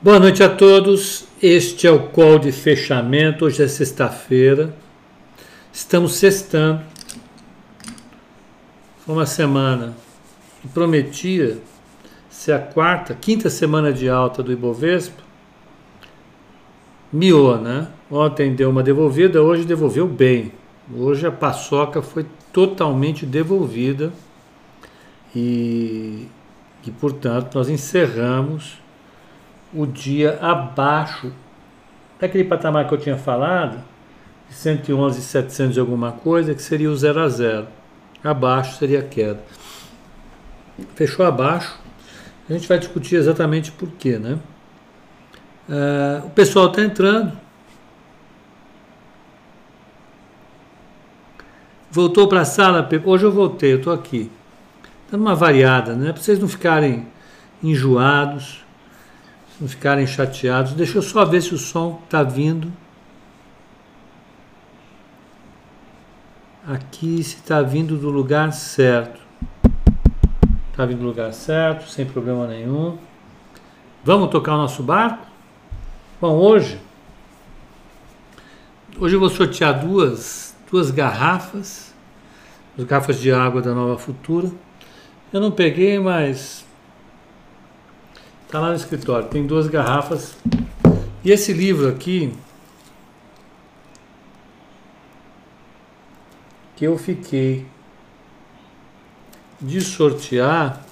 Boa noite a todos. Este é o call de fechamento. Hoje é sexta-feira. Estamos sextando. Foi uma semana que prometia ser a quarta, quinta semana de alta do Ibovespa. Miou, né? Ontem deu uma devolvida, hoje devolveu bem. Hoje a paçoca foi totalmente devolvida e, e portanto, nós encerramos o dia abaixo daquele patamar que eu tinha falado, de 111,700 e alguma coisa, que seria o 0 a 0. Abaixo seria a queda. Fechou abaixo. A gente vai discutir exatamente por quê, né? Uh, o pessoal está entrando. Voltou para a sala? Hoje eu voltei, eu estou aqui. Dando uma variada, né? Para vocês não ficarem enjoados não ficarem chateados. Deixa eu só ver se o som está vindo. Aqui se está vindo do lugar certo. Está vindo do lugar certo, sem problema nenhum. Vamos tocar o nosso barco? Bom, hoje. Hoje eu vou sortear duas, duas garrafas. As garrafas de água da Nova Futura. Eu não peguei, mas Está lá no escritório, tem duas garrafas. E esse livro aqui, que eu fiquei de sortear,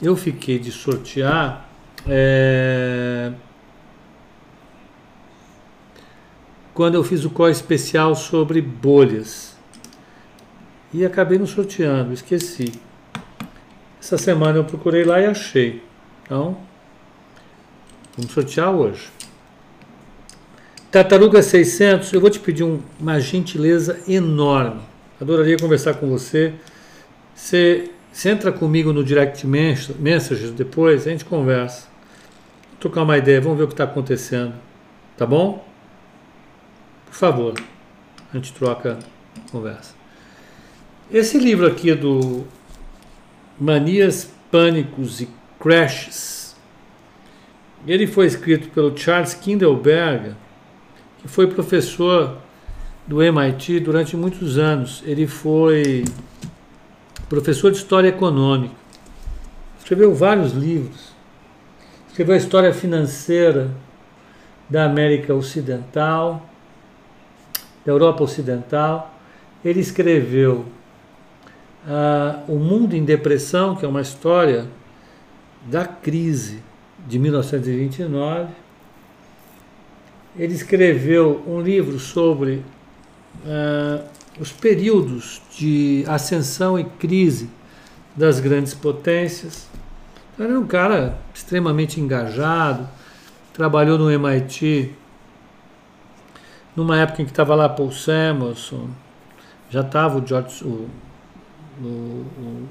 eu fiquei de sortear é, quando eu fiz o call especial sobre bolhas. E acabei não sorteando, esqueci. Essa semana eu procurei lá e achei. Então, vamos sortear hoje. Tartaruga 600, eu vou te pedir um, uma gentileza enorme. Adoraria conversar com você. Você, você entra comigo no direct messages depois, a gente conversa. Vou trocar uma ideia, vamos ver o que está acontecendo. Tá bom? Por favor, a gente troca conversa. Esse livro aqui do Manias, Pânicos e Crashes. Ele foi escrito pelo Charles Kindleberger, que foi professor do MIT durante muitos anos. Ele foi professor de História Econômica. Escreveu vários livros. Escreveu a história financeira da América Ocidental, da Europa Ocidental. Ele escreveu ah, O Mundo em Depressão, que é uma história da crise de 1929. Ele escreveu um livro sobre ah, os períodos de ascensão e crise das grandes potências. Então, era um cara extremamente engajado, trabalhou no MIT numa época em que estava lá Paul Samuelson, já estava o George, o o, o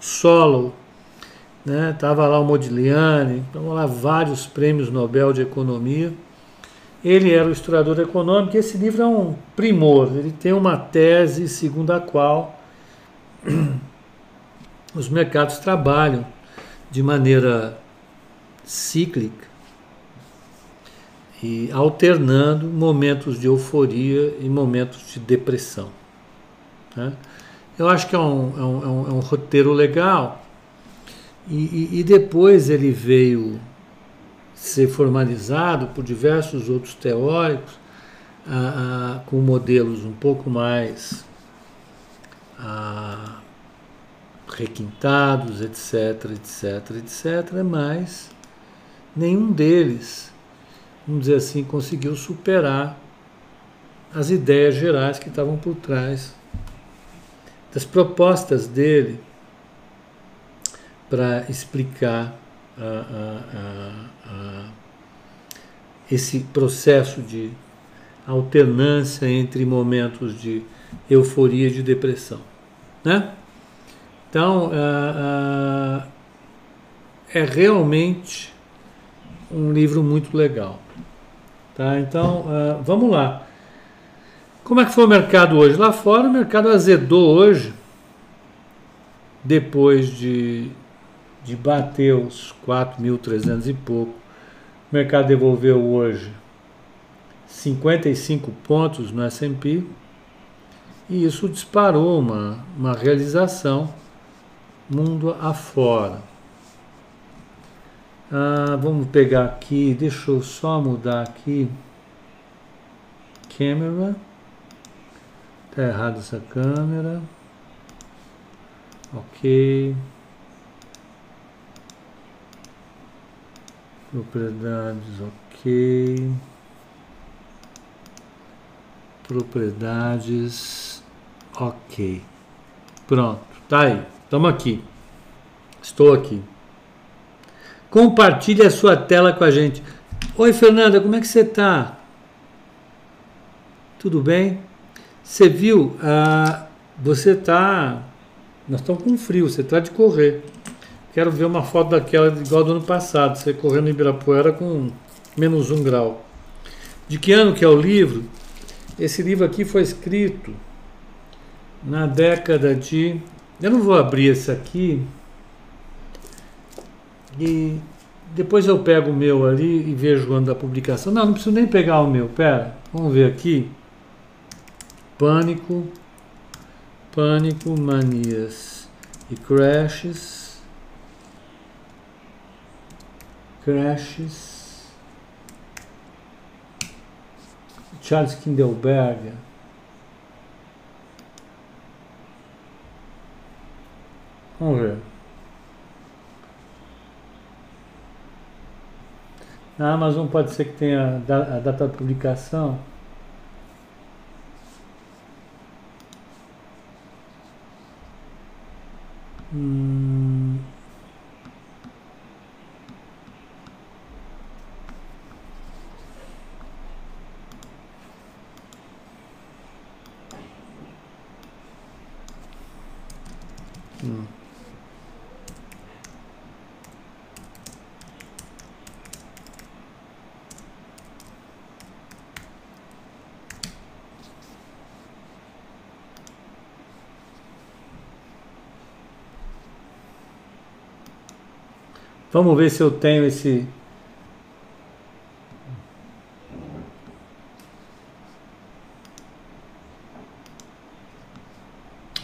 solo, né? Tava lá o Modigliani, estavam lá vários prêmios Nobel de Economia. Ele era o historiador econômico e esse livro é um primor. Ele tem uma tese segundo a qual os mercados trabalham de maneira cíclica e alternando momentos de euforia e momentos de depressão. Né? Eu acho que é um, é um, é um, é um roteiro legal. E, e, e, depois ele veio ser formalizado por diversos outros teóricos, ah, ah, com modelos um pouco mais ah, requintados, etc, etc, etc, mas nenhum deles, vamos dizer assim, conseguiu superar as ideias gerais que estavam por trás das propostas dele para explicar esse processo de alternância entre momentos de euforia e de depressão. Né? Então, é realmente um livro muito legal. Tá? Então, vamos lá. Como é que foi o mercado hoje? Lá fora o mercado azedou hoje, depois de, de bater os 4.300 e pouco. O mercado devolveu hoje 55 pontos no S&P e isso disparou uma, uma realização mundo afora. Ah, vamos pegar aqui, deixa eu só mudar aqui. Câmera. Tá errado essa câmera. Ok. Propriedades, ok. Propriedades, ok. Pronto, tá aí. Estamos aqui. Estou aqui. Compartilhe a sua tela com a gente. Oi, Fernanda, como é que você está? Tudo bem? Você viu? Ah, você está. Nós estamos com frio, você está de correr. Quero ver uma foto daquela igual do ano passado, você correndo em Ibirapuera com menos um grau. De que ano que é o livro? Esse livro aqui foi escrito na década de. Eu não vou abrir esse aqui. E depois eu pego o meu ali e vejo o ano da publicação. Não, não preciso nem pegar o meu. Pera, vamos ver aqui. Pânico, pânico, manias e crashes. Crashes. Charles Kindleberger. Vamos ver. Na Amazon pode ser que tenha a data de publicação. Hum. Vamos ver se eu tenho esse.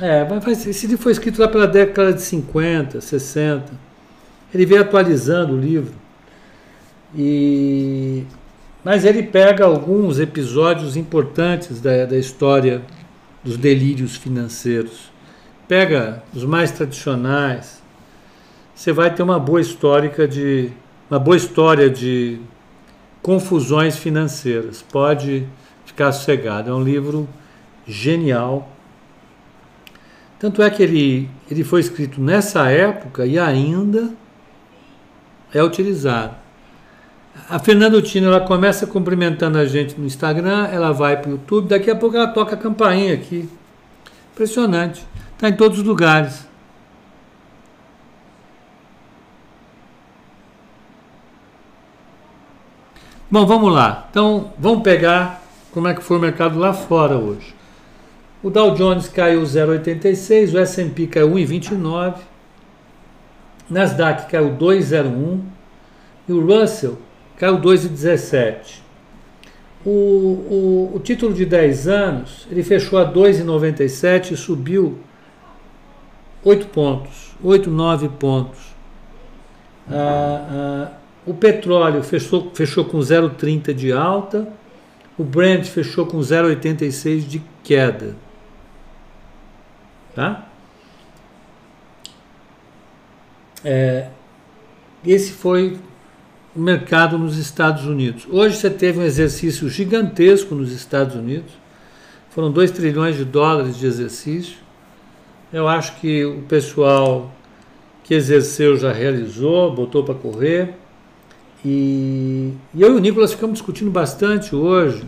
É, esse livro foi escrito lá pela década de 50, 60. Ele veio atualizando o livro. E mas ele pega alguns episódios importantes da, da história dos delírios financeiros. Pega os mais tradicionais, você vai ter uma boa histórica de uma boa história de confusões financeiras. Pode ficar sossegado. É um livro genial. Tanto é que ele, ele foi escrito nessa época e ainda é utilizado. A Fernanda Tino ela começa cumprimentando a gente no Instagram, ela vai para o YouTube, daqui a pouco ela toca a campainha aqui. Impressionante. Está em todos os lugares. Bom, vamos lá. Então, vamos pegar como é que foi o mercado lá fora hoje. O Dow Jones caiu 0,86, o S&P caiu 1,29, Nasdaq caiu 2,01 e o Russell caiu 2,17. O, o, o título de 10 anos, ele fechou a 2,97 e subiu 8 pontos, 8, 9 pontos. Ah, ah, o petróleo fechou, fechou com 0,30 de alta, o Brent fechou com 0,86 de queda. Tá? É, esse foi o mercado nos Estados Unidos. Hoje você teve um exercício gigantesco nos Estados Unidos. Foram 2 trilhões de dólares de exercício. Eu acho que o pessoal que exerceu já realizou, botou para correr. E, e eu e o Nicolas ficamos discutindo bastante hoje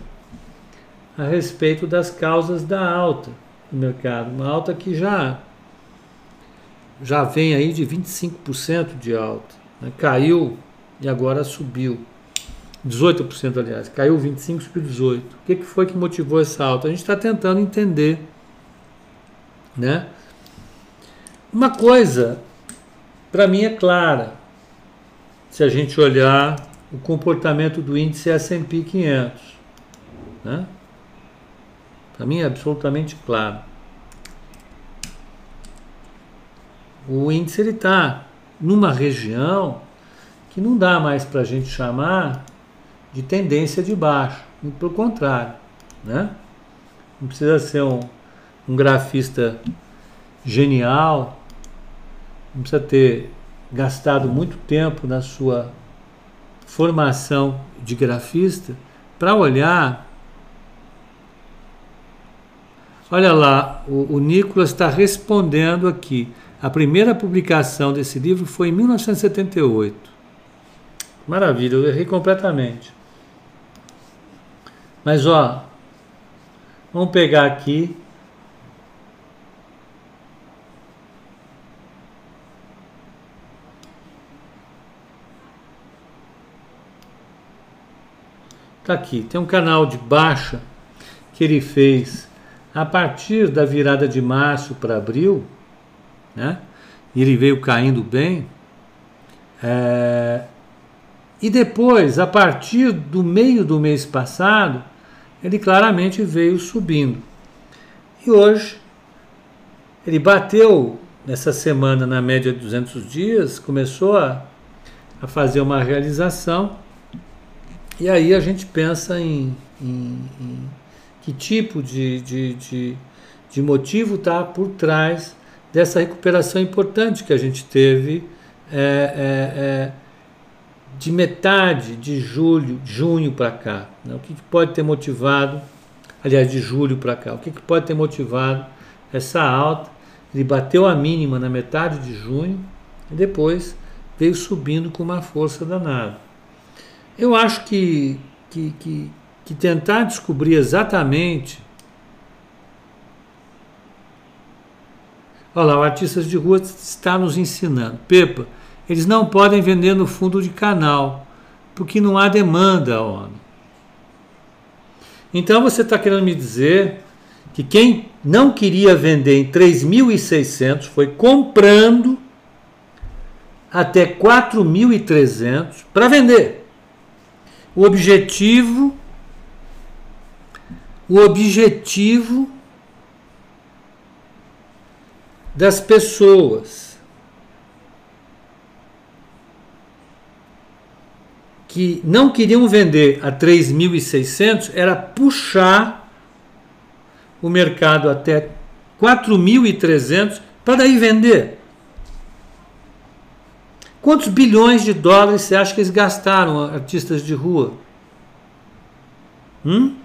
a respeito das causas da alta no mercado. Uma alta que já, já vem aí de 25% de alta. Né? Caiu e agora subiu. 18% aliás, caiu 25, subiu 18. O que, que foi que motivou essa alta? A gente está tentando entender. Né? Uma coisa para mim é clara. Se a gente olhar o comportamento do índice S&P 500, né? Para mim é absolutamente claro. O índice está numa região que não dá mais para a gente chamar de tendência de baixo, pelo contrário, né? Não precisa ser um, um grafista genial, não precisa ter gastado muito tempo na sua formação de grafista para olhar. Olha lá, o, o Nicolas está respondendo aqui. A primeira publicação desse livro foi em 1978. Maravilha, eu errei completamente. Mas ó, vamos pegar aqui Tá aqui, tem um canal de baixa que ele fez a partir da virada de março para abril, né? E ele veio caindo bem. É, e depois, a partir do meio do mês passado, ele claramente veio subindo. E hoje, ele bateu nessa semana na média de 200 dias, começou a, a fazer uma realização e aí a gente pensa em, em, em que tipo de, de, de, de motivo está por trás dessa recuperação importante que a gente teve é, é, é, de metade de julho, junho para cá. Né? O que, que pode ter motivado, aliás, de julho para cá, o que, que pode ter motivado essa alta? Ele bateu a mínima na metade de junho e depois veio subindo com uma força danada. Eu acho que, que, que, que tentar descobrir exatamente. Olha lá, o Artistas de Rua está nos ensinando. Pepa, eles não podem vender no fundo de canal, porque não há demanda, homem. Então você está querendo me dizer que quem não queria vender em 3.600 foi comprando até 4.300 para vender. O objetivo o objetivo das pessoas que não queriam vender a 3.600 era puxar o mercado até 4.300 para daí vender. Quantos bilhões de dólares você acha que eles gastaram, artistas de rua? Hum?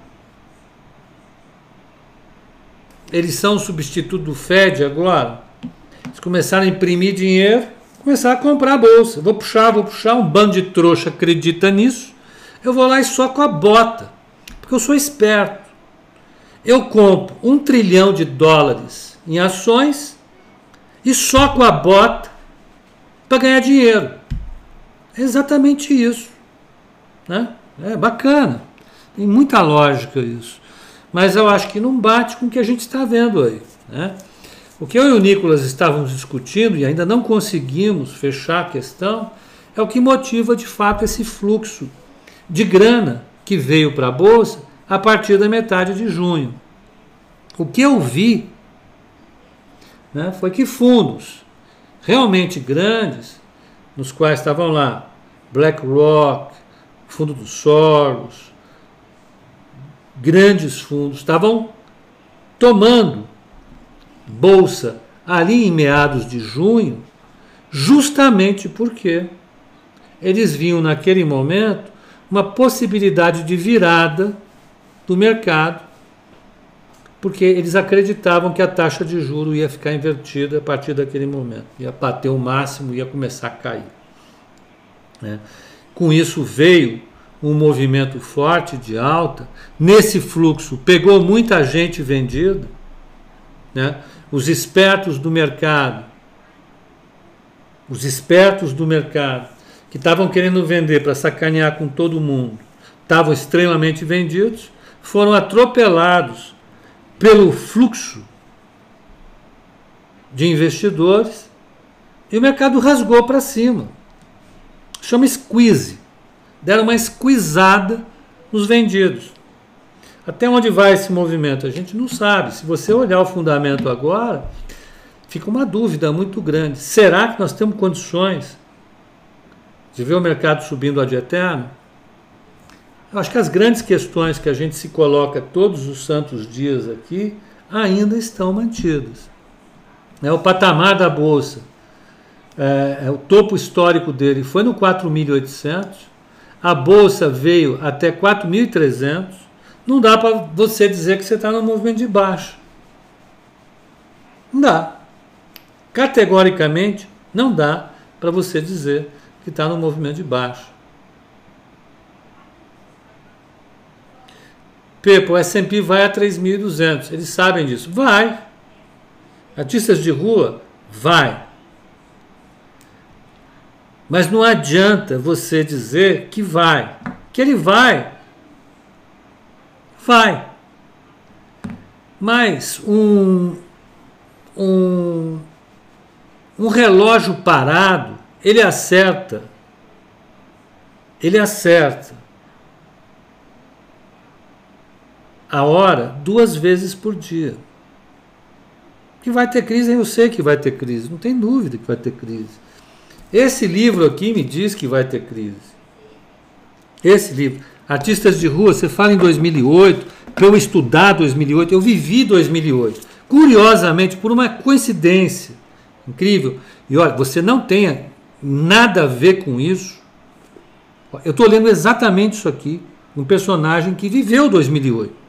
Eles são substituto do Fed agora. Eles começaram a imprimir dinheiro, começaram a comprar a bolsa. Vou puxar, vou puxar, um bando de trouxa acredita nisso. Eu vou lá e só com a bota, porque eu sou esperto. Eu compro um trilhão de dólares em ações e só com a bota para ganhar dinheiro. É exatamente isso. Né? É bacana. Tem muita lógica isso. Mas eu acho que não bate com o que a gente está vendo aí. Né? O que eu e o Nicolas estávamos discutindo e ainda não conseguimos fechar a questão é o que motiva de fato esse fluxo de grana que veio para a Bolsa a partir da metade de junho. O que eu vi né, foi que fundos realmente grandes, nos quais estavam lá BlackRock, Fundo dos Soros, grandes fundos, estavam tomando bolsa ali em meados de junho, justamente porque eles viam naquele momento uma possibilidade de virada do mercado porque eles acreditavam que a taxa de juro ia ficar invertida a partir daquele momento, ia bater o máximo, ia começar a cair. Né? Com isso veio um movimento forte de alta. Nesse fluxo pegou muita gente vendida, né? Os espertos do mercado, os espertos do mercado que estavam querendo vender para sacanear com todo mundo, estavam extremamente vendidos, foram atropelados pelo fluxo de investidores E o mercado rasgou para cima. Chama squeeze. Deram uma squeezada nos vendidos. Até onde vai esse movimento? A gente não sabe. Se você olhar o fundamento agora, fica uma dúvida muito grande. Será que nós temos condições de ver o mercado subindo ad eterno? Eu acho que as grandes questões que a gente se coloca todos os santos dias aqui ainda estão mantidas. É o patamar da bolsa, é, é o topo histórico dele foi no 4.800, a bolsa veio até 4.300. Não dá para você dizer que você está no movimento de baixo. Não dá. Categoricamente, não dá para você dizer que está no movimento de baixo. Pepo, o S&P vai a 3.200. Eles sabem disso. Vai. Artistas de rua, vai. Mas não adianta você dizer que vai. Que ele vai. Vai. Mas um, um, um relógio parado, ele acerta. Ele acerta a hora duas vezes por dia. Que vai ter crise, eu sei que vai ter crise, não tem dúvida que vai ter crise. Esse livro aqui me diz que vai ter crise. Esse livro, Artistas de Rua, você fala em 2008, para eu estudar 2008, eu vivi 2008. Curiosamente, por uma coincidência incrível, e olha, você não tenha nada a ver com isso. Eu estou lendo exatamente isso aqui, um personagem que viveu 2008.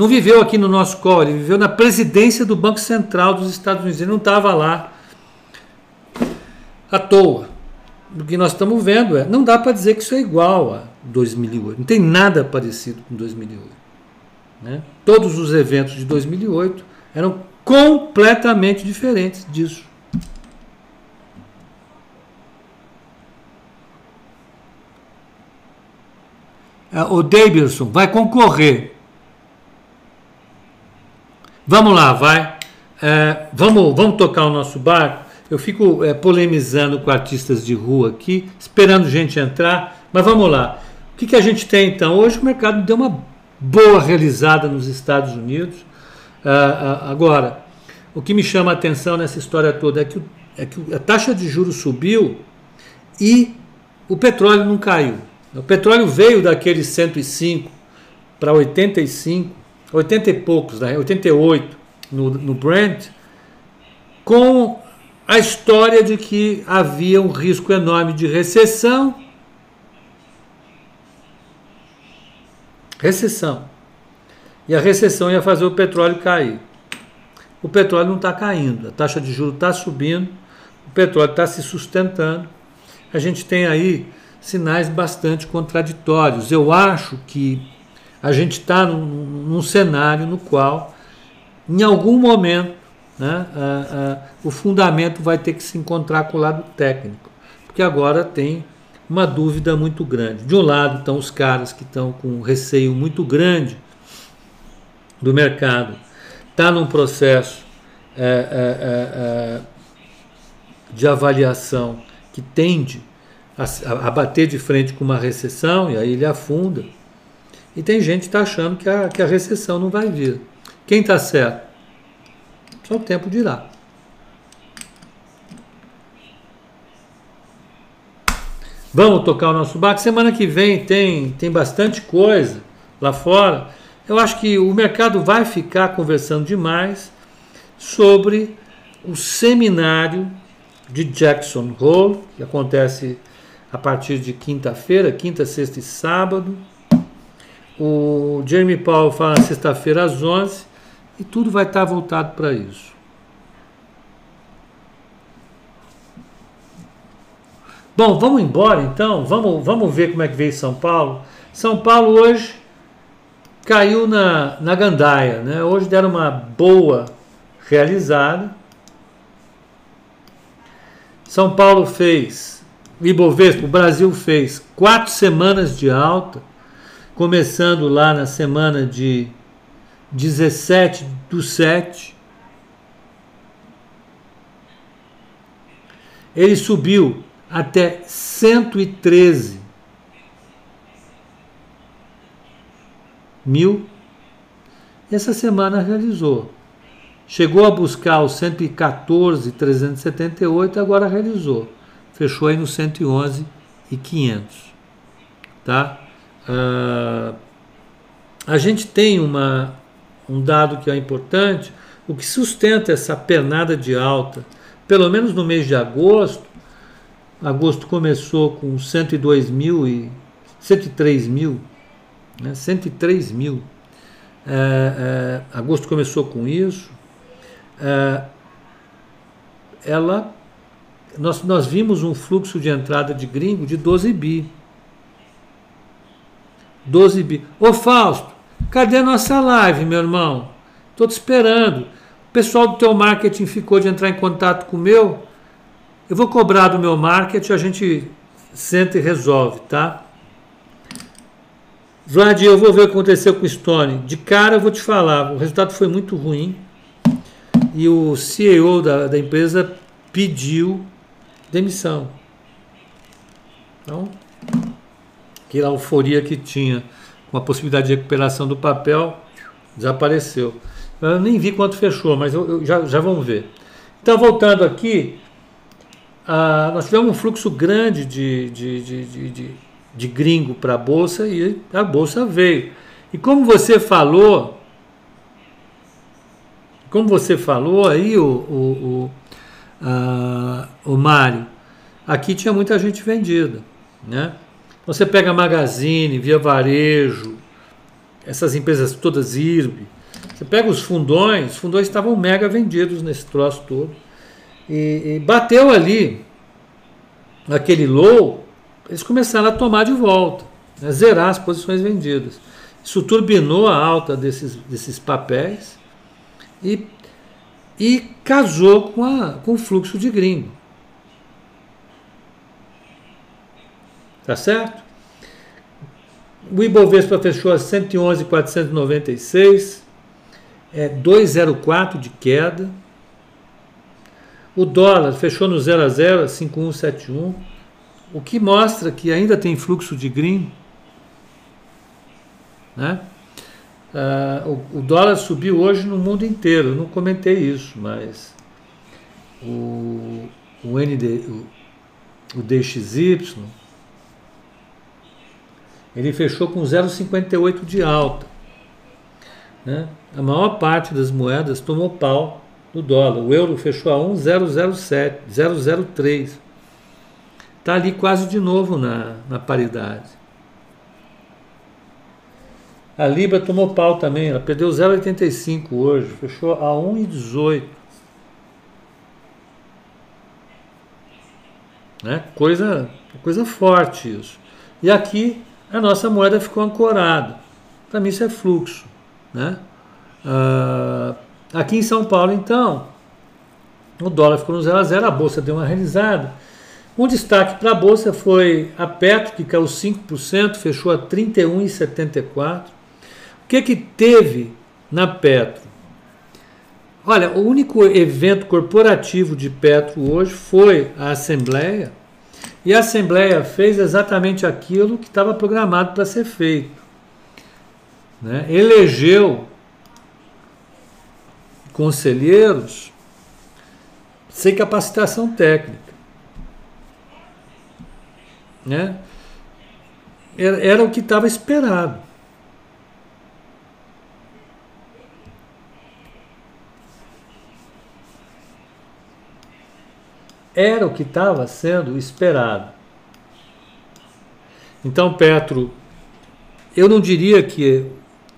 Não viveu aqui no nosso colo, ele viveu na presidência do Banco Central dos Estados Unidos. Ele não estava lá à toa. O que nós estamos vendo é, não dá para dizer que isso é igual a 2008. Não tem nada parecido com 2008. Né? Todos os eventos de 2008 eram completamente diferentes disso. É, o Davidson vai concorrer Vamos lá, vai. É, vamos, vamos tocar o nosso barco. Eu fico é, polemizando com artistas de rua aqui, esperando gente entrar, mas vamos lá. O que, que a gente tem então? Hoje o mercado deu uma boa realizada nos Estados Unidos. Uh, uh, agora, o que me chama a atenção nessa história toda é que, é que a taxa de juros subiu e o petróleo não caiu. O petróleo veio daqueles 105 para 85 80 e poucos, né? 88 no, no Brent, com a história de que havia um risco enorme de recessão. Recessão. E a recessão ia fazer o petróleo cair. O petróleo não está caindo, a taxa de juros está subindo, o petróleo está se sustentando. A gente tem aí sinais bastante contraditórios. Eu acho que a gente está num, num, cenário no qual, em algum momento, né, a, a, o fundamento vai ter que se encontrar com o lado técnico, porque agora tem uma dúvida muito grande. De um lado estão os caras que estão com um receio muito grande do mercado, está num processo é, é, é, é, de avaliação que tende a, a bater de frente com uma recessão, e aí ele afunda. E tem gente que está achando que a, que a recessão não vai vir. Quem está certo? Só o tempo dirá. Vamos tocar o nosso barco. Semana que vem tem, tem bastante coisa lá fora. Eu acho que o mercado vai ficar conversando demais sobre o seminário de Jackson Hole, que acontece a partir de quinta-feira, quinta, sexta e sábado. O Jeremy Powell fala sexta-feira às 11 e tudo vai estar voltado para isso. Bom, vamos embora então. Vamos, vamos ver como é que veio São Paulo. São Paulo hoje caiu na, na gandaia. Né? Hoje deram uma boa realizada. São Paulo fez, Ibovespa, o Brasil fez quatro semanas de alta começando lá na semana de 17 do 7. ele subiu até 113 mil. Essa semana realizou. Chegou a buscar os 114,378, agora realizou. Fechou aí no 111 e 500. Tá? Uh, a gente tem uma, um dado que é importante, o que sustenta essa pernada de alta, pelo menos no mês de agosto, agosto começou com 102 mil e 103 mil, né, 103 mil. É, é, agosto começou com isso. É, ela, nós, nós vimos um fluxo de entrada de gringo de 12 bi. 12 bi. Ô Fausto, cadê a nossa live, meu irmão? Estou te esperando. O pessoal do teu marketing ficou de entrar em contato com o meu. Eu vou cobrar do meu marketing, a gente senta e resolve, tá? Vlad, eu vou ver o que aconteceu com o Stone. De cara eu vou te falar, o resultado foi muito ruim e o CEO da, da empresa pediu demissão. Então, aquela euforia que tinha com a possibilidade de recuperação do papel desapareceu. Eu nem vi quanto fechou, mas eu, eu já, já vamos ver. Então, voltando aqui, nós tivemos um fluxo grande de, de, de, de de gringo para a bolsa e a bolsa veio. E como você falou, como você falou aí, o, o, o, o Mário, aqui tinha muita gente vendida. Né? Você pega Magazine, Via Varejo, essas empresas todas IRB, você pega os fundões, os fundões estavam mega vendidos nesse troço todo. E, e bateu ali aquele low, eles começaram a tomar de volta, né, zerar as posições vendidas. Isso turbinou a alta desses, desses papéis e, e casou com, a, com o fluxo de gringo. Tá certo? O Ibovespa fechou a 111,496, é 2,04 de queda. O dólar fechou no 0 a 0, 5,171 o que mostra que ainda tem fluxo de green. Né? Uh, o, o, dólar subiu hoje no mundo inteiro. Não comentei isso, mas o, o, ND, o, o DXY ele fechou com 0,58 de alta. Né? A maior parte das moedas tomou pau do dólar. O euro fechou a 1,007, 003. Está ali quase de novo na, na paridade. A Libra tomou pau também, ela perdeu 0,85 hoje, fechou a 1,18. Né? Coisa, coisa forte isso. E aqui a nossa moeda ficou ancorada. Para mim isso é fluxo. Né? Ah, aqui em São Paulo, então, o dólar ficou no 0 a 0, a bolsa deu uma realizada. Um destaque para a Bolsa foi a Petro, que caiu 5%, fechou a 31,74. O que, que teve na Petro? Olha, o único evento corporativo de Petro hoje foi a Assembleia, e a Assembleia fez exatamente aquilo que estava programado para ser feito. Né? Elegeu conselheiros sem capacitação técnica. Né? Era, era o que estava esperado. Era o que estava sendo esperado. Então, Petro, eu não diria que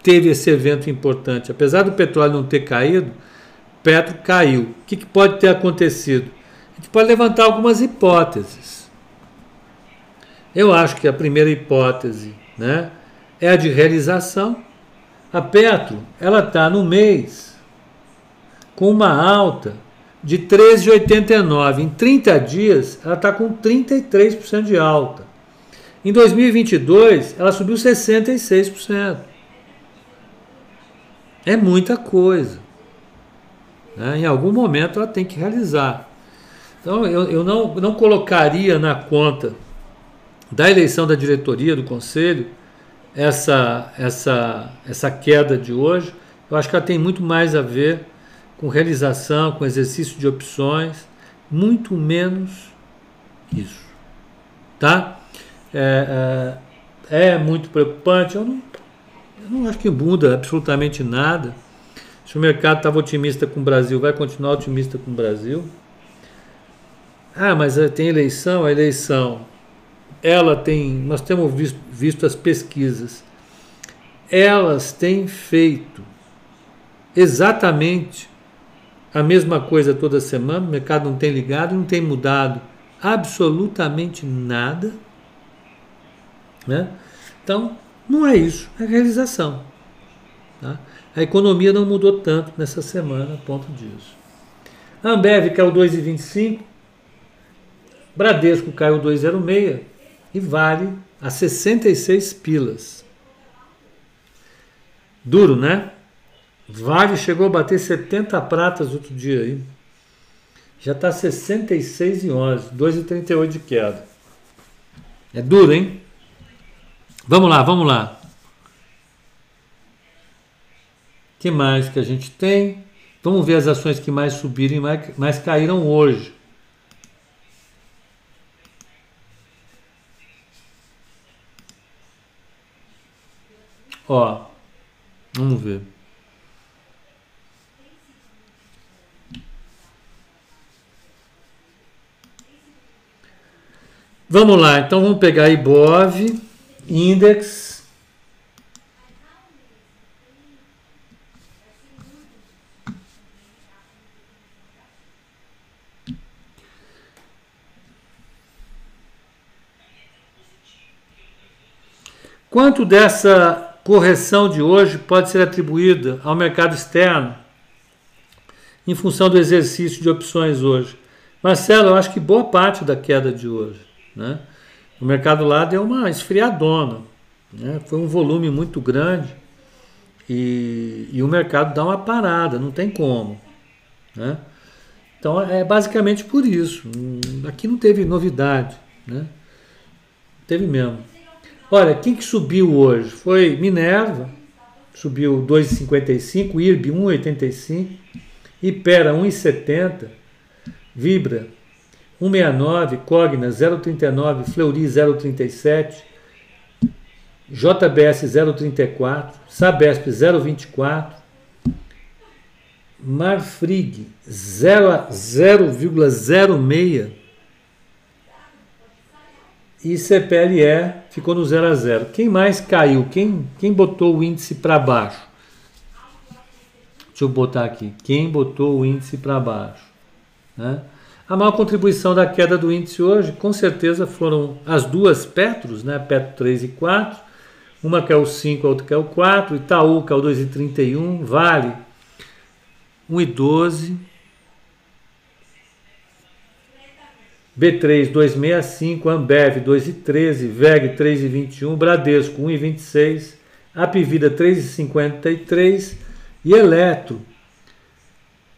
teve esse evento importante. Apesar do petróleo não ter caído, Petro caiu. O que, que pode ter acontecido? A gente pode levantar algumas hipóteses. Eu acho que a primeira hipótese né, é a de realização. A Petro ela está no mês com uma alta de 13,89. Em 30 dias, ela está com 33% de alta. Em 2022, ela subiu 66%. É muita coisa. Né? Em algum momento ela tem que realizar. Então eu, eu não, não colocaria na conta da eleição da diretoria do conselho essa, essa, essa queda de hoje. Eu acho que ela tem muito mais a ver com realização, com exercício de opções, muito menos isso. Tá? É, é, é muito preocupante. Eu não, eu não acho que muda absolutamente nada. Se o mercado estava otimista com o Brasil, vai continuar otimista com o Brasil. Ah, mas eh, tem eleição, a eleição. Ela tem. Nós temos visto, visto as pesquisas. Elas têm feito exatamente a mesma coisa toda semana, o mercado não tem ligado, não tem mudado absolutamente nada. Né? Então, não é isso, é realização. Tá? A economia não mudou tanto nessa semana ponto disso. A Ambev caiu 2,25, Bradesco caiu 2,06 e Vale a 66 pilas. Duro, né? Vale chegou a bater 70 pratas outro dia aí. Já está 66 e 11, 2,38 de queda. É duro, hein? Vamos lá, vamos lá. que mais que a gente tem? Vamos ver as ações que mais subiram e mais caíram hoje. Ó, vamos ver. Vamos lá, então vamos pegar Ibov, Index. Quanto dessa correção de hoje pode ser atribuída ao mercado externo em função do exercício de opções hoje? Marcelo, eu acho que boa parte da queda de hoje. Né? O mercado lá deu uma esfriadona. Né? Foi um volume muito grande e, e, o mercado dá uma parada, não tem como. Né? Então é basicamente por isso. Aqui não teve novidade. Né? Teve mesmo. Olha, quem que subiu hoje? Foi Minerva, subiu 2,55, IRB 1,85, Ipera 1,70, Vibra 169, Cogna 039, Fleury 037, JBS 034, Sabesp 024, Marfrig 0,06 e CPLE ficou no 0 a 0. Quem mais caiu? Quem, quem botou o índice para baixo? Deixa eu botar aqui. Quem botou o índice para baixo? Né? A maior contribuição da queda do índice hoje, com certeza, foram as duas Petros, né? Petro 3 e 4. Uma que é o 5, a outra que é o 4. Itaú, que é o 2,31. Vale, 1,12. B3 265, Ambev 2,13, VEG 3,21, Bradesco 1,26, Apivida 3,53 e Eletro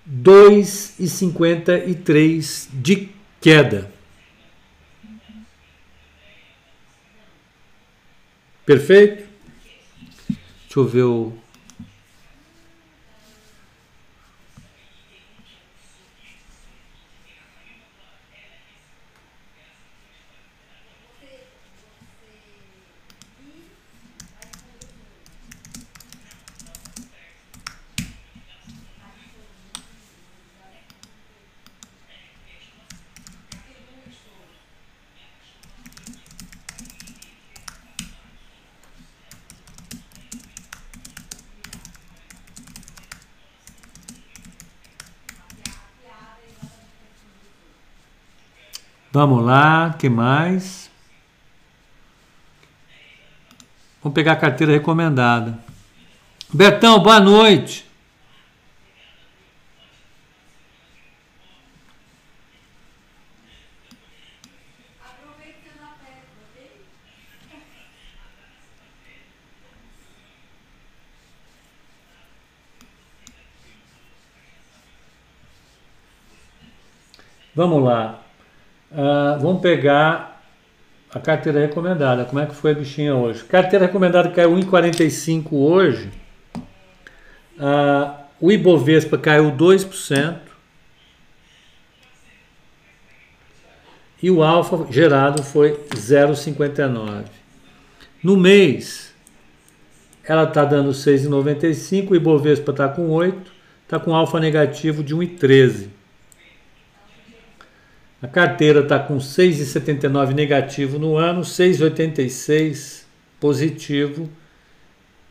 2,53 de queda. Perfeito? Deixa eu ver o Vamos lá, que mais? Vamos pegar a carteira recomendada. Betão, boa noite. Vamos lá. Uh, vamos pegar a carteira recomendada. Como é que foi a bichinha hoje? Carteira recomendada caiu 1,45 hoje. Uh, o Ibovespa caiu 2%. E o alfa gerado foi 0,59. No mês, ela está dando 6,95, o Ibovespa está com 8, está com alfa negativo de 1,13. A carteira está com 6,79 negativo no ano, 6,86 positivo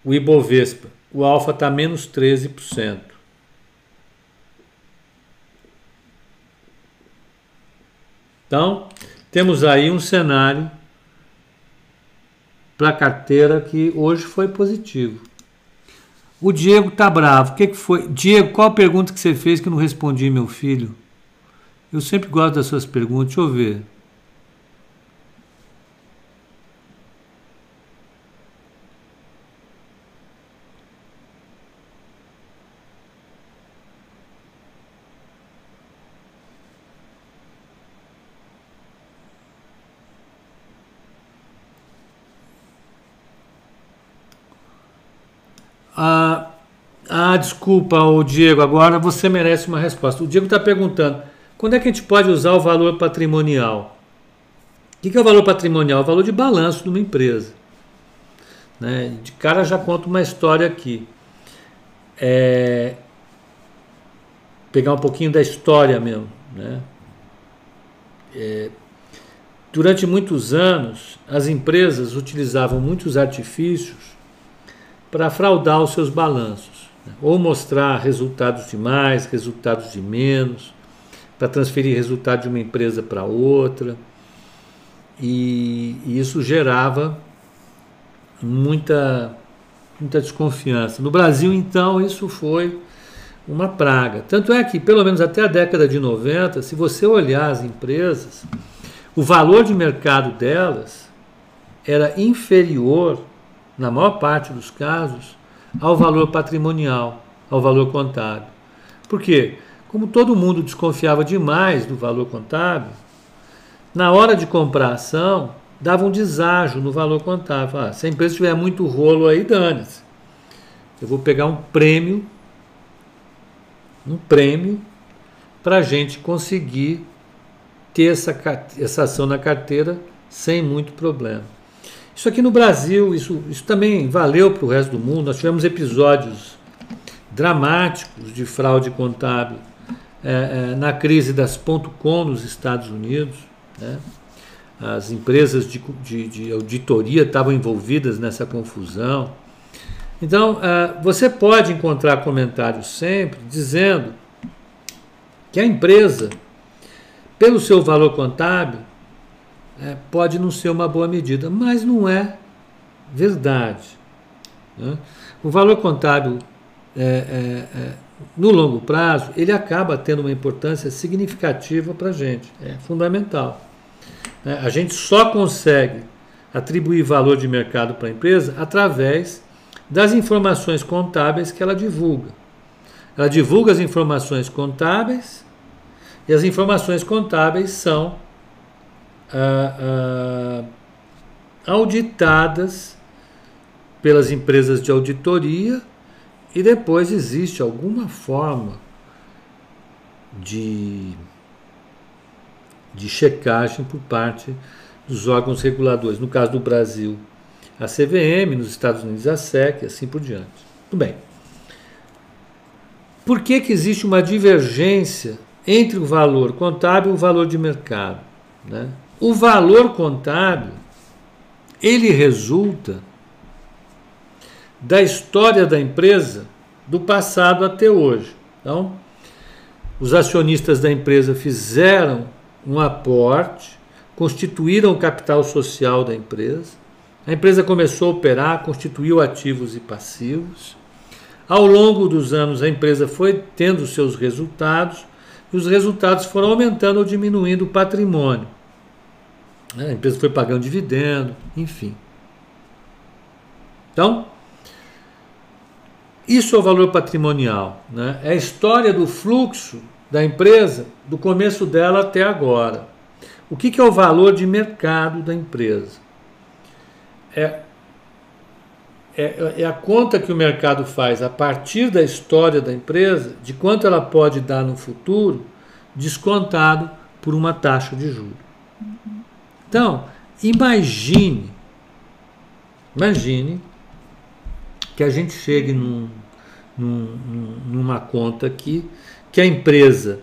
o Ibovespa. O alfa está menos 13%. Então, temos aí um cenário para a carteira que hoje foi positivo. O Diego tá bravo. O que, que foi? Diego, qual a pergunta que você fez que eu não respondi, meu filho? Eu sempre gosto das suas perguntas. Deixa eu ver. Ah, ah, desculpa, o Diego, agora você merece uma resposta. O Diego está perguntando: quando é que a gente pode usar o valor patrimonial? O que é o valor patrimonial? O valor de balanço de uma empresa. Né? De cara já conto uma história aqui. É... Pegar um pouquinho da história mesmo. Né? É... Durante muitos anos, as empresas utilizavam muitos artifícios para fraudar os seus balanços, né? ou mostrar resultados de mais, resultados de menos, para transferir resultado de uma empresa para outra. E, e, isso gerava muita, muita desconfiança. No Brasil, então, isso foi uma praga. Tanto é que, pelo menos até a década de 90, se você olhar as empresas, o valor de mercado delas era inferior na maior parte dos casos, ao valor patrimonial, ao valor contábil. Por quê? Como todo mundo desconfiava demais do valor contábil, na hora de comprar a ação, dava um deságio no valor contábil. Ah, se a empresa tiver muito rolo aí, dane-se. Eu vou pegar um prêmio, um prêmio, para a gente conseguir ter essa, essa ação na carteira sem muito problema. Isso aqui no Brasil, isso, isso também valeu para o resto do mundo. Nós tivemos episódios dramáticos de fraude contábil é, é, na crise das .com nos Estados Unidos. Né? As empresas de, de, de, auditoria estavam envolvidas nessa confusão. Então, é, você pode encontrar comentários sempre dizendo que a empresa, pelo seu valor contábil, é, pode não ser uma boa medida, mas não é verdade. Né? O valor contábil, é, é, é, no longo prazo, ele acaba tendo uma importância significativa para a gente, é fundamental. É, a gente só consegue atribuir valor de mercado para a empresa através das informações contábeis que ela divulga. Ela divulga as informações contábeis e as informações contábeis são ah, ah, auditadas pelas empresas de auditoria e depois existe alguma forma de, de checagem por parte dos órgãos reguladores. No caso do Brasil, a CVM, nos Estados Unidos, a SEC e assim por diante. Tudo bem. Por que, que existe uma divergência entre o valor contábil e o valor de mercado? Né? O valor contábil, ele resulta da história da empresa do passado até hoje. Então, os acionistas da empresa fizeram um aporte, constituíram o capital social da empresa. A empresa começou a operar, constituiu ativos e passivos. Ao longo dos anos, a empresa foi tendo seus resultados e os resultados foram aumentando ou diminuindo o patrimônio. A empresa foi pagando dividendo, enfim. Então, isso é o valor patrimonial. Né? É a história do fluxo da empresa do começo dela até agora. O que, que é o valor de mercado da empresa? É, é, é, a conta que o mercado faz a partir da história da empresa, de quanto ela pode dar no futuro, descontado por uma taxa de juros. Então, imagine, imagine que a gente chegue num, num, numa conta aqui que a empresa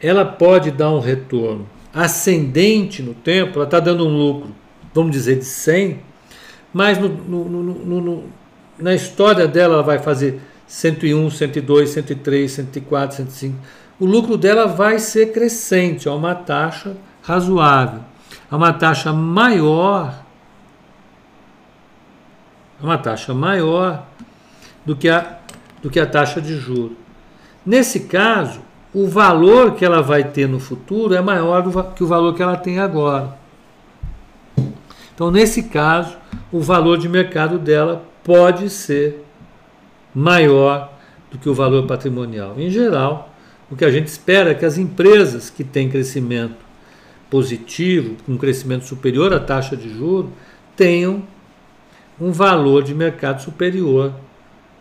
ela pode dar um retorno ascendente no tempo, ela está dando um lucro, vamos dizer, de 100, mas no, no, no, na história dela ela vai fazer 101, 102, 103, 104, 105. O lucro dela vai ser crescente a uma taxa razoável, a uma taxa maior, uma taxa maior do que a, do que a taxa de juros. Nesse caso, o valor que ela vai ter no futuro é maior do que o valor que ela tem agora. Então, nesse caso, o valor de mercado dela pode ser maior do que o valor patrimonial. Em geral, o que a gente espera é que as empresas que têm crescimento positivo, com crescimento superior à taxa de juros, tenham um valor de mercado superior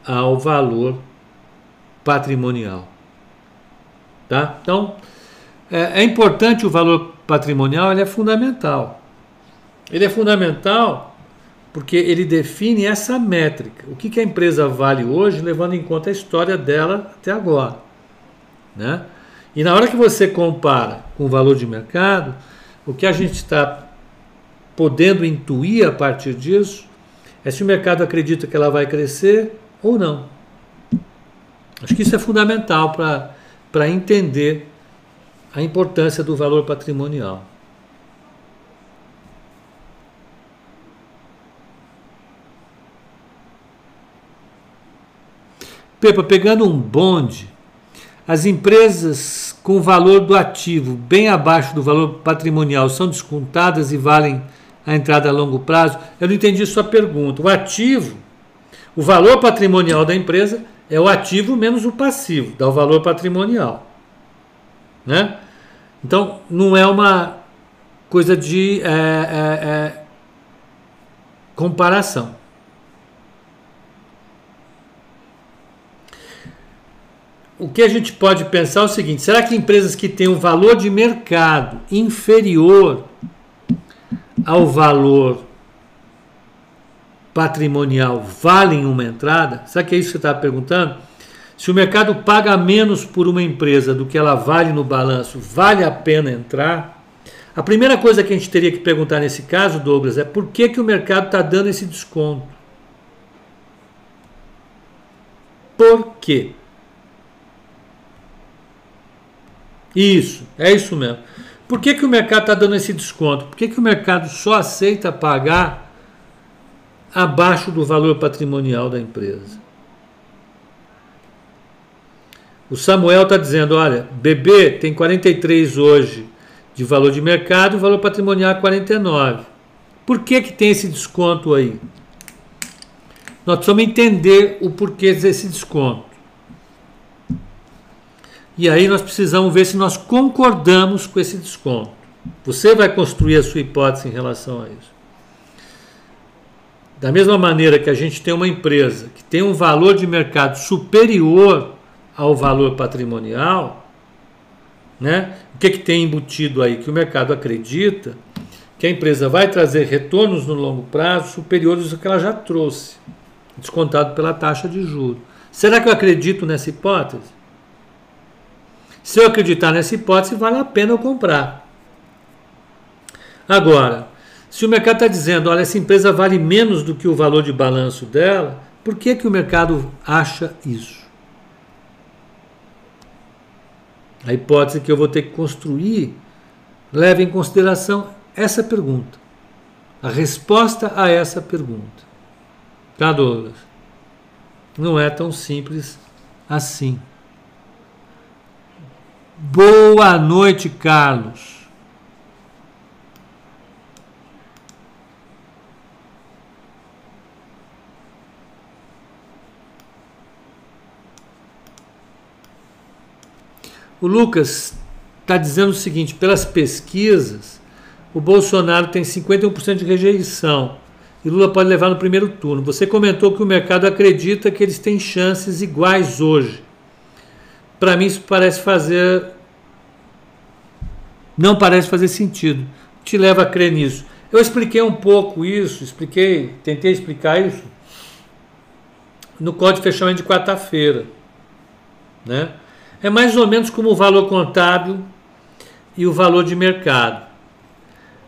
ao valor patrimonial. Tá? Então, é, é importante o valor patrimonial, ele é fundamental. Ele é fundamental porque ele define essa métrica. O que, que a empresa vale hoje, levando em conta a história dela até agora. Né? E na hora que você compara com o valor de mercado, o que a gente está podendo intuir a partir disso é se o mercado acredita que ela vai crescer ou não. Acho que isso é fundamental para entender a importância do valor patrimonial. Pepa, pegando um bonde, as empresas com valor do ativo bem abaixo do valor patrimonial são descontadas e valem a entrada a longo prazo? Eu não entendi sua pergunta. O ativo, o valor patrimonial da empresa é o ativo menos o passivo, dá o valor patrimonial. Né? Então, não é uma coisa de é, é, é, comparação. o que a gente pode pensar é o seguinte: será que empresas que têm um valor de mercado inferior ao valor patrimonial valem uma entrada? Será que é isso que você está perguntando? Se o mercado paga menos por uma empresa do que ela vale no balanço, vale a pena entrar? A primeira coisa que a gente teria que perguntar nesse caso, Douglas, é por que, que o mercado está dando esse desconto? Por quê? Isso, é isso mesmo. Por que, que o mercado está dando esse desconto? Por que, que o mercado só aceita pagar abaixo do valor patrimonial da empresa? O Samuel está dizendo: olha, BB tem 43 hoje de valor de mercado, valor patrimonial é 49. Por que, que tem esse desconto aí? Nós precisamos entender o porquê desse desconto. E aí nós precisamos ver se nós concordamos com esse desconto. Você vai construir a sua hipótese em relação a isso. Da mesma maneira que a gente tem uma empresa que tem um valor de mercado superior ao valor patrimonial, né? O que, que tem embutido aí? Que o mercado acredita que a empresa vai trazer retornos no longo prazo superiores ao que ela já trouxe, descontado pela taxa de juros. Será que eu acredito nessa hipótese? Se eu acreditar nessa hipótese, vale a pena eu comprar. Agora, se o mercado está dizendo, olha, essa empresa vale menos do que o valor de balanço dela, por que, que o mercado acha isso? A hipótese que eu vou ter que construir leva em consideração essa pergunta. A resposta a essa pergunta. Tá, Douglas? Não é tão simples assim. Boa noite, Carlos. O Lucas está dizendo o seguinte: pelas pesquisas, o Bolsonaro tem 51% de rejeição e Lula pode levar no primeiro turno. Você comentou que o mercado acredita que eles têm chances iguais hoje. Para mim, isso parece fazer. Não parece fazer sentido. Te leva a crer nisso. Eu expliquei um pouco isso, expliquei, tentei explicar isso no código de fechamento de quarta-feira. Né? É mais ou menos como o valor contábil e o valor de mercado.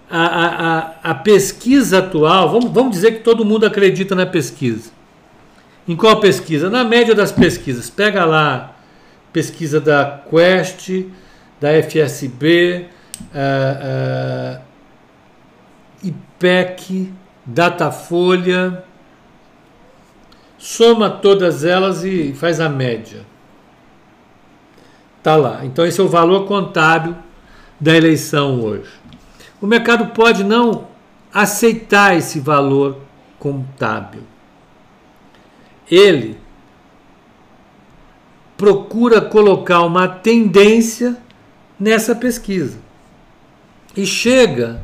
A, a, a, pesquisa atual, vamos, vamos dizer que todo mundo acredita na pesquisa. Em qual pesquisa? Na média das pesquisas. Pega lá pesquisa da Quest, da FSB, uh, uh, IPEC, Datafolha, soma todas elas e faz a média. Tá lá. Então esse é o valor contábil da eleição hoje. O mercado pode não aceitar esse valor contábil. Ele procura colocar uma tendência nessa pesquisa e chega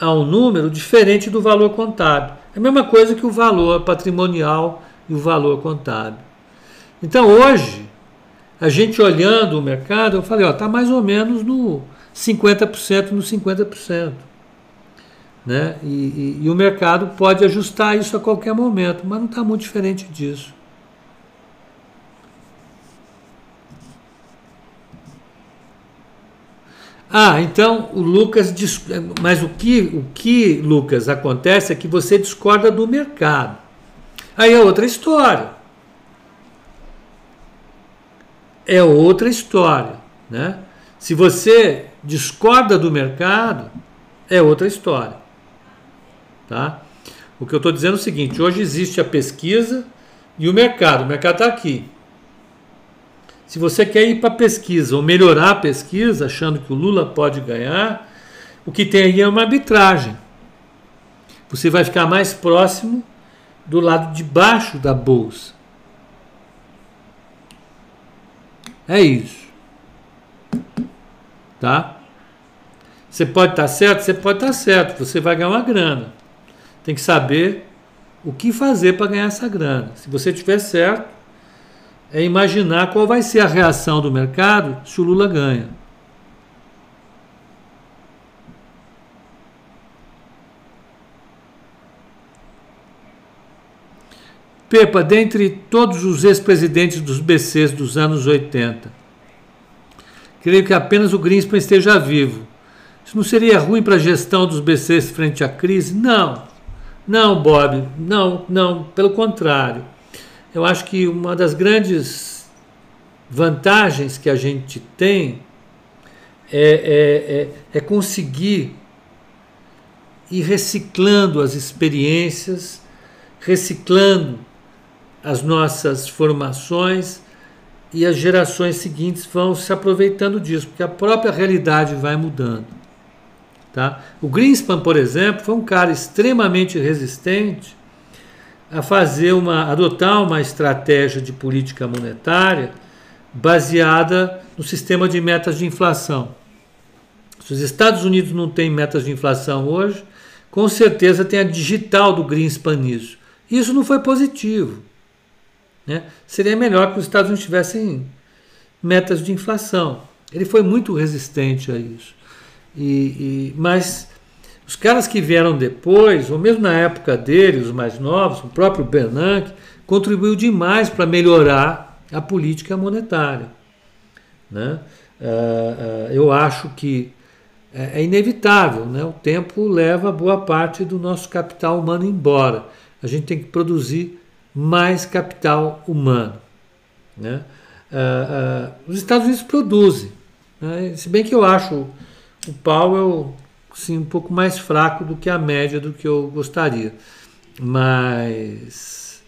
a um número diferente do valor contábil. É a mesma coisa que o valor patrimonial e o valor contábil. Então hoje, a gente olhando o mercado, eu falei, ó, tá mais ou menos no 50% no 50%. Né? E, e, e o mercado pode ajustar isso a qualquer momento, mas não está muito diferente disso. Ah, então o Lucas. Mas o que, o que, Lucas, acontece é que você discorda do mercado. Aí é outra história. é outra história. Né? Se você discorda do mercado, é outra história. Tá? O que eu estou dizendo é o seguinte: hoje existe a pesquisa e o mercado. O mercado está aqui. Se você quer ir para pesquisa ou melhorar a pesquisa, achando que o Lula pode ganhar, o que tem aí é uma arbitragem. Você vai ficar mais próximo do lado de baixo da bolsa. É isso. Tá? Você pode estar tá certo? Você pode estar tá certo. Você vai ganhar uma grana. Tem que saber o que fazer para ganhar essa grana. Se você estiver certo, é imaginar qual vai ser a reação do mercado se o Lula ganha. Pepa, dentre todos os ex-presidentes dos BCs dos anos 80, creio que apenas o Greenspan esteja vivo. Isso não seria ruim para a gestão dos BCs frente à crise? Não. Não, Bob. Não, não. Pelo contrário. Eu acho que uma das grandes vantagens que a gente tem é, é, é, é conseguir ir reciclando as experiências, reciclando as nossas formações e as gerações seguintes vão se aproveitando disso, porque a própria realidade vai mudando. Tá? O Greenspan, por exemplo, foi um cara extremamente resistente a fazer uma, adotar uma estratégia de política monetária baseada no sistema de metas de inflação. Se os Estados Unidos não têm metas de inflação hoje, com certeza tem a digital do Greenspan nisso. Isso não foi positivo. Né? Seria melhor que os Estados Unidos tivessem metas de inflação. Ele foi muito resistente a isso. E, e, mas os caras que vieram depois, ou mesmo na época dele, os mais novos, o próprio Bernanke, contribuiu demais para melhorar a política monetária. Né? Uh, uh, eu acho que é, é inevitável, né? o tempo leva boa parte do nosso capital humano embora. A gente tem que produzir mais capital humano. Né? Uh, os Estados Unidos produzem, né? se bem que eu acho o Powell sim, um pouco mais fraco do que a média do que eu gostaria, mas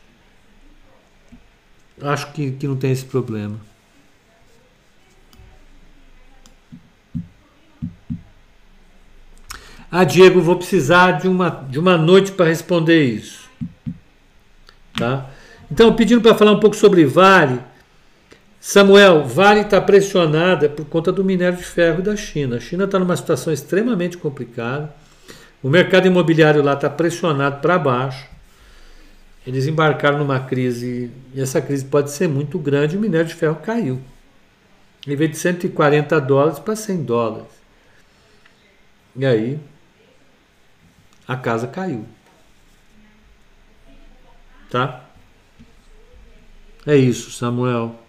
acho que, que não tem esse problema. Ah, Diego, vou precisar de uma, de uma noite para responder isso. Tá? Então, pedindo para falar um pouco sobre Vale, Samuel, Vale está pressionada por conta do minério de ferro da China. A China está numa situação extremamente complicada. O mercado imobiliário lá está pressionado para baixo. Eles embarcaram numa crise, e essa crise pode ser muito grande. O minério de ferro caiu. Ele veio de 140 dólares para 100 dólares. E aí, a casa caiu. Tá? É isso, Samuel.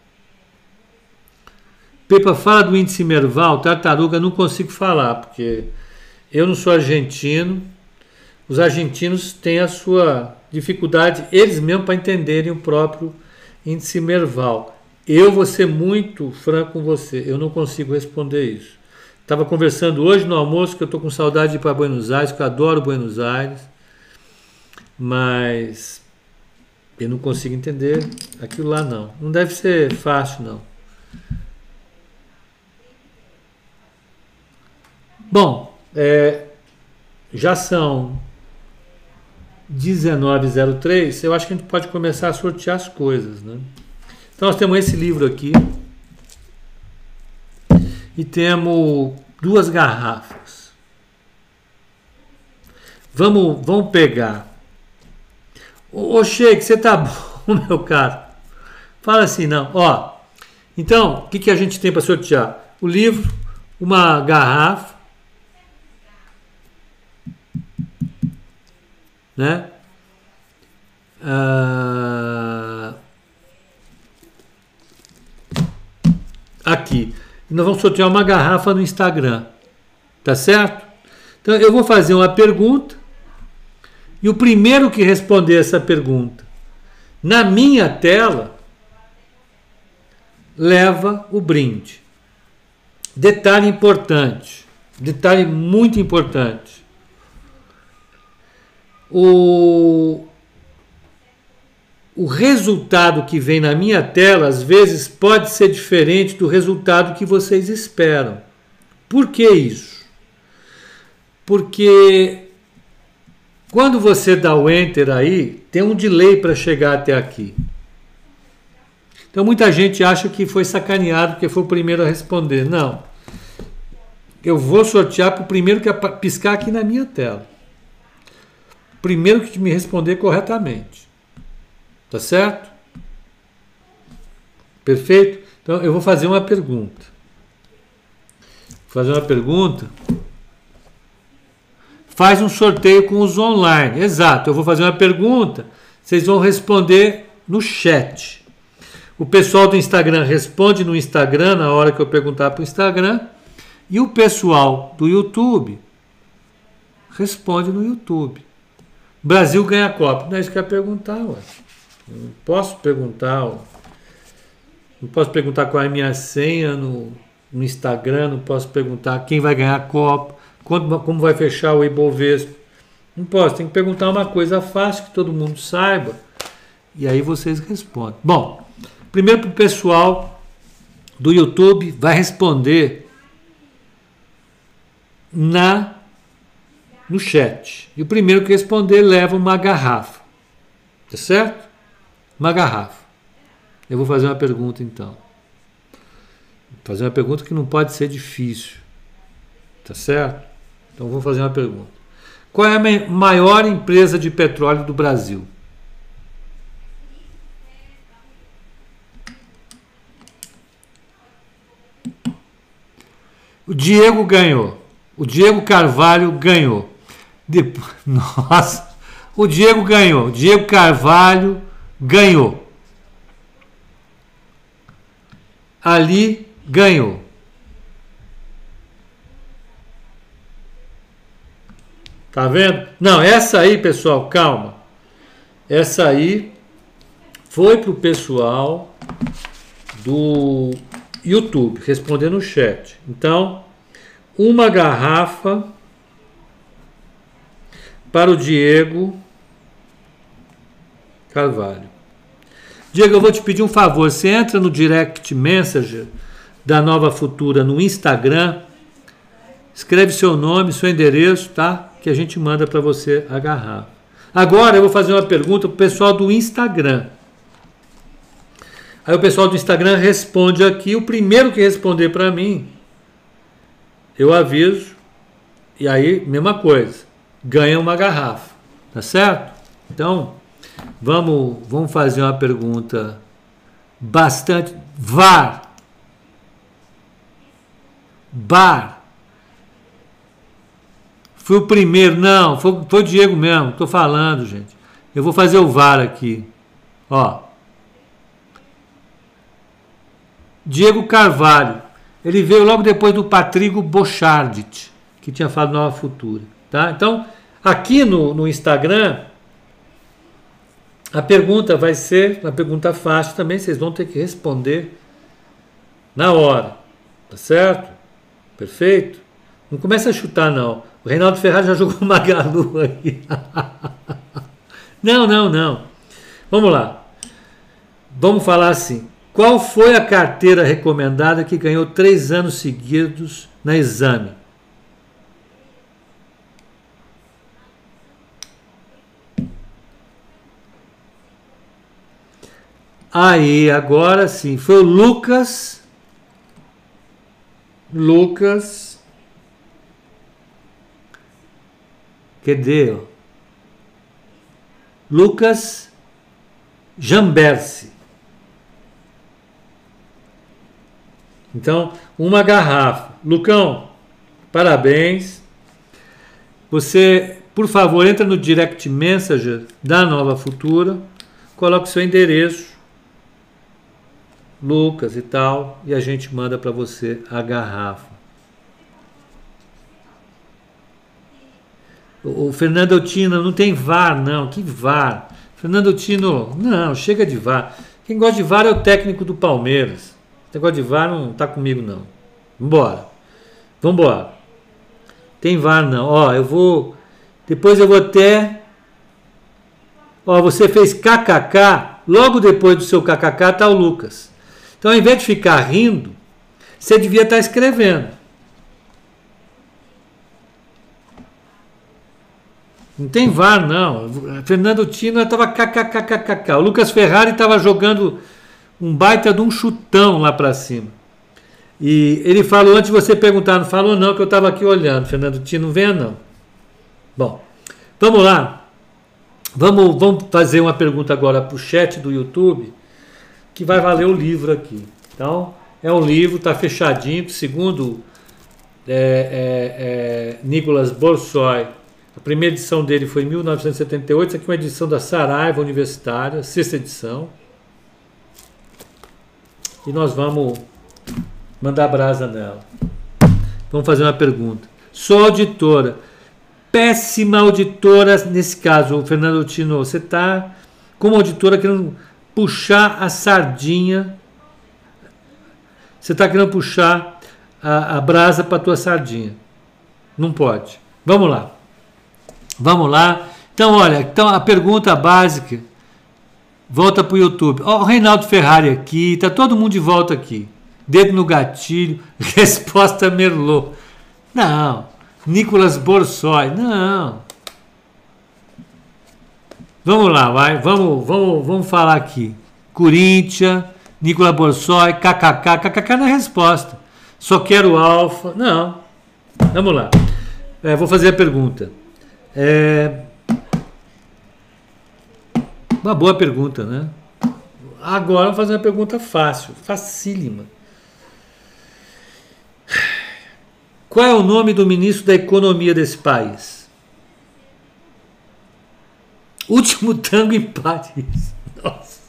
Pepa, fala do índice Merval, tartaruga, não consigo falar, porque eu não sou argentino. Os argentinos têm a sua dificuldade, eles mesmos, para entenderem o próprio índice Merval. Eu vou ser muito franco com você, eu não consigo responder isso. Estava conversando hoje no almoço que eu estou com saudade de ir para Buenos Aires, que eu adoro Buenos Aires, mas eu não consigo entender aquilo lá não. Não deve ser fácil não. Bom, é, já são 1903, eu acho que a gente pode começar a sortear as coisas, né? Então nós temos esse livro aqui e temos duas garrafas. Vamos, vamos pegar. Ô, ô Sheik, você tá bom, meu caro? Fala assim, não. Ó, então, o que, que a gente tem para sortear? O livro, uma garrafa, né? Ah, aqui. Nós vamos sortear uma garrafa no Instagram. Tá certo? Então eu vou fazer uma pergunta e o primeiro que responder essa pergunta na minha tela leva o brinde. Detalhe importante, detalhe muito importante o, o resultado que vem na minha tela às vezes pode ser diferente do resultado que vocês esperam. Por que isso? Porque quando você dá o enter aí, tem um delay para chegar até aqui. Então muita gente acha que foi sacaneado porque foi o primeiro a responder. Não. Eu vou sortear para o primeiro que piscar aqui na minha tela primeiro que me responder corretamente. Tá certo? Perfeito? Então eu vou fazer uma pergunta. Vou fazer uma pergunta. Faz um sorteio com os online. Exato. Eu vou fazer uma pergunta. Vocês vão responder no chat. O pessoal do Instagram responde no Instagram na hora que eu perguntar para o Instagram. E o pessoal do YouTube responde no YouTube. Brasil ganha a Copa. Não é isso que eu ia perguntar, ué. Não posso perguntar. Ué. Não posso perguntar qual é a minha senha no, no Instagram, não posso perguntar quem vai ganhar a Copa, quando, como vai fechar o Ibovespa. Não posso, tem que perguntar uma coisa fácil que todo mundo saiba. E aí vocês respondem. Bom, primeiro para o pessoal do YouTube vai responder na no chat. E o primeiro que responder leva uma garrafa. Tá certo? Uma garrafa. Eu vou fazer uma pergunta então. Vou fazer uma pergunta que não pode ser difícil. Tá certo? Então vou fazer uma pergunta. Qual é a maior empresa de petróleo do Brasil? O Diego ganhou. O Diego Carvalho ganhou. Depois, nossa, o Diego ganhou. Diego Carvalho ganhou. Ali ganhou. Tá vendo? Não, essa aí, pessoal, calma. Essa aí foi pro pessoal do YouTube responder no chat. Então, uma garrafa para o Diego Carvalho. Diego, eu vou te pedir um favor. Você entra no direct messenger da Nova Futura no Instagram, escreve seu nome, seu endereço, tá? Que a gente manda para você agarrar. Agora eu vou fazer uma pergunta para o pessoal do Instagram. Aí o pessoal do Instagram responde aqui. O primeiro que responder para mim, eu aviso. E aí, mesma coisa. Ganha uma garrafa. Tá certo? Então, vamos, vamos fazer uma pergunta bastante. VAR. Bar. Foi o primeiro. Não, foi, foi o Diego mesmo. Tô falando, gente. Eu vou fazer o VAR aqui. Ó. Diego Carvalho. Ele veio logo depois do Patrigo Bochardit, que tinha falado Nova Futura. Tá? Então, aqui no, no Instagram, a pergunta vai ser uma pergunta fácil também, vocês vão ter que responder na hora. Tá certo? Perfeito? Não começa a chutar, não. O Reinaldo Ferraz já jogou Magalu aí. não, não, não. Vamos lá. Vamos falar assim. Qual foi a carteira recomendada que ganhou três anos seguidos na exame? Aí, agora sim, foi o Lucas. Lucas. Cadê? Lucas Jambersi. Então, uma garrafa. Lucão, parabéns. Você, por favor, entra no direct messenger da Nova Futura, coloque seu endereço, Lucas e tal, e a gente manda para você a garrafa. O, Fernando Tino não tem VAR, não. Que VAR? Fernando Tino, não, chega de VAR. Quem gosta de VAR é o técnico do Palmeiras. Negócio de VAR não tá comigo, não. Vambora. Vambora. Tem VAR, não. Ó, eu vou. Depois eu vou até. Ó, você fez KKK. Logo depois do seu KKK tá o Lucas. Então, ao invés de ficar rindo, você devia estar escrevendo. Não tem VAR, não. Fernando Tino estava kkkkkk. O Lucas Ferrari estava jogando um baita de um chutão lá para cima. E ele falou antes de você perguntar, não falou não, que eu estava aqui olhando. Fernando Tino, venha não. Bom, vamos lá. Vamos, vamos fazer uma pergunta agora para o chat do YouTube, que vai valer o livro aqui. Então, é um livro, está fechadinho, segundo é, é, é, Nicolas Borsoi, a primeira edição dele foi em 1978, essa aqui é uma edição da Saraiva Universitária, sexta edição. E nós vamos mandar brasa nela. Vamos fazer uma pergunta. Sou auditora. Péssima auditora, nesse caso, o Fernando Tino, você está como auditora querendo puxar a sardinha. Você está querendo puxar a, a brasa para a tua sardinha. Não pode. Vamos lá. Vamos lá. Então, olha, então a pergunta básica volta para o YouTube. Ó, oh, o Reinaldo Ferrari aqui, tá todo mundo de volta aqui. Dedo no gatilho, resposta Merlot. Não. Nicolas Borsoi, não. Vamos lá, vai. Vamos, vamos, vamos falar aqui. Corinthians, Nicolas Borsoi, KKK. KKK na resposta. Só quero alfa. Não. Vamos lá. É, vou fazer a pergunta. É, uma boa pergunta, né? Agora vamos fazer uma pergunta fácil, facílima. Qual é o nome do ministro da Economia desse país? Último tango em Paris. Nossa.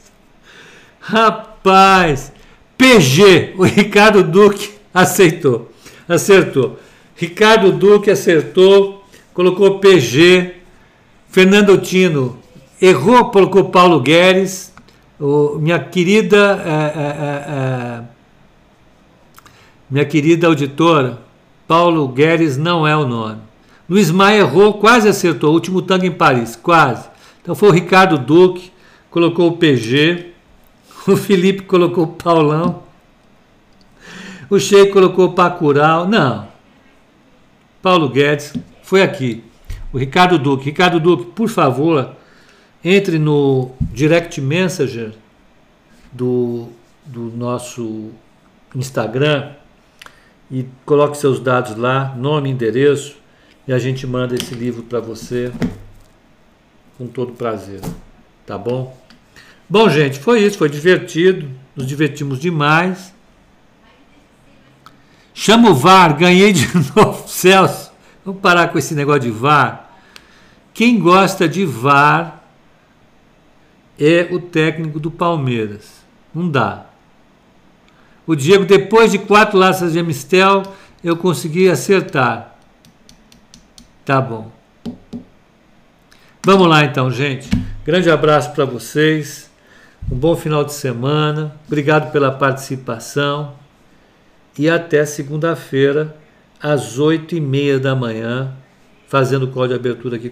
Rapaz. PG. O Ricardo Duque aceitou. Acertou. Ricardo Duque acertou colocou PG, Fernando Tino errou, colocou Paulo Guedes, o, minha querida é, é, é, minha querida auditora, Paulo Guedes não é o nome. Luiz Maia errou, quase acertou, último tango em Paris, quase. Então foi o Ricardo Duque, colocou o PG, o Felipe colocou o Paulão, o Sheik colocou o Pacural, não. Paulo Guedes foi aqui. O Ricardo Duque. Ricardo Duque, por favor, entre no direct messenger do, do nosso Instagram e coloque seus dados lá, nome, endereço, e a gente manda esse livro para você com todo prazer. Tá bom? Bom, gente, foi isso, foi divertido, nos divertimos demais. Chama o VAR, ganhei de novo, Celso. Vamos parar com esse negócio de VAR. Quem gosta de VAR é o técnico do Palmeiras. Não dá. O Diego, depois de quatro laças de Amistel, eu consegui acertar. Tá bom. Vamos lá então, gente. Grande abraço para vocês. Um bom final de semana. Obrigado pela participação. E até segunda-feira, às oito e meia da manhã, fazendo o call de abertura aqui.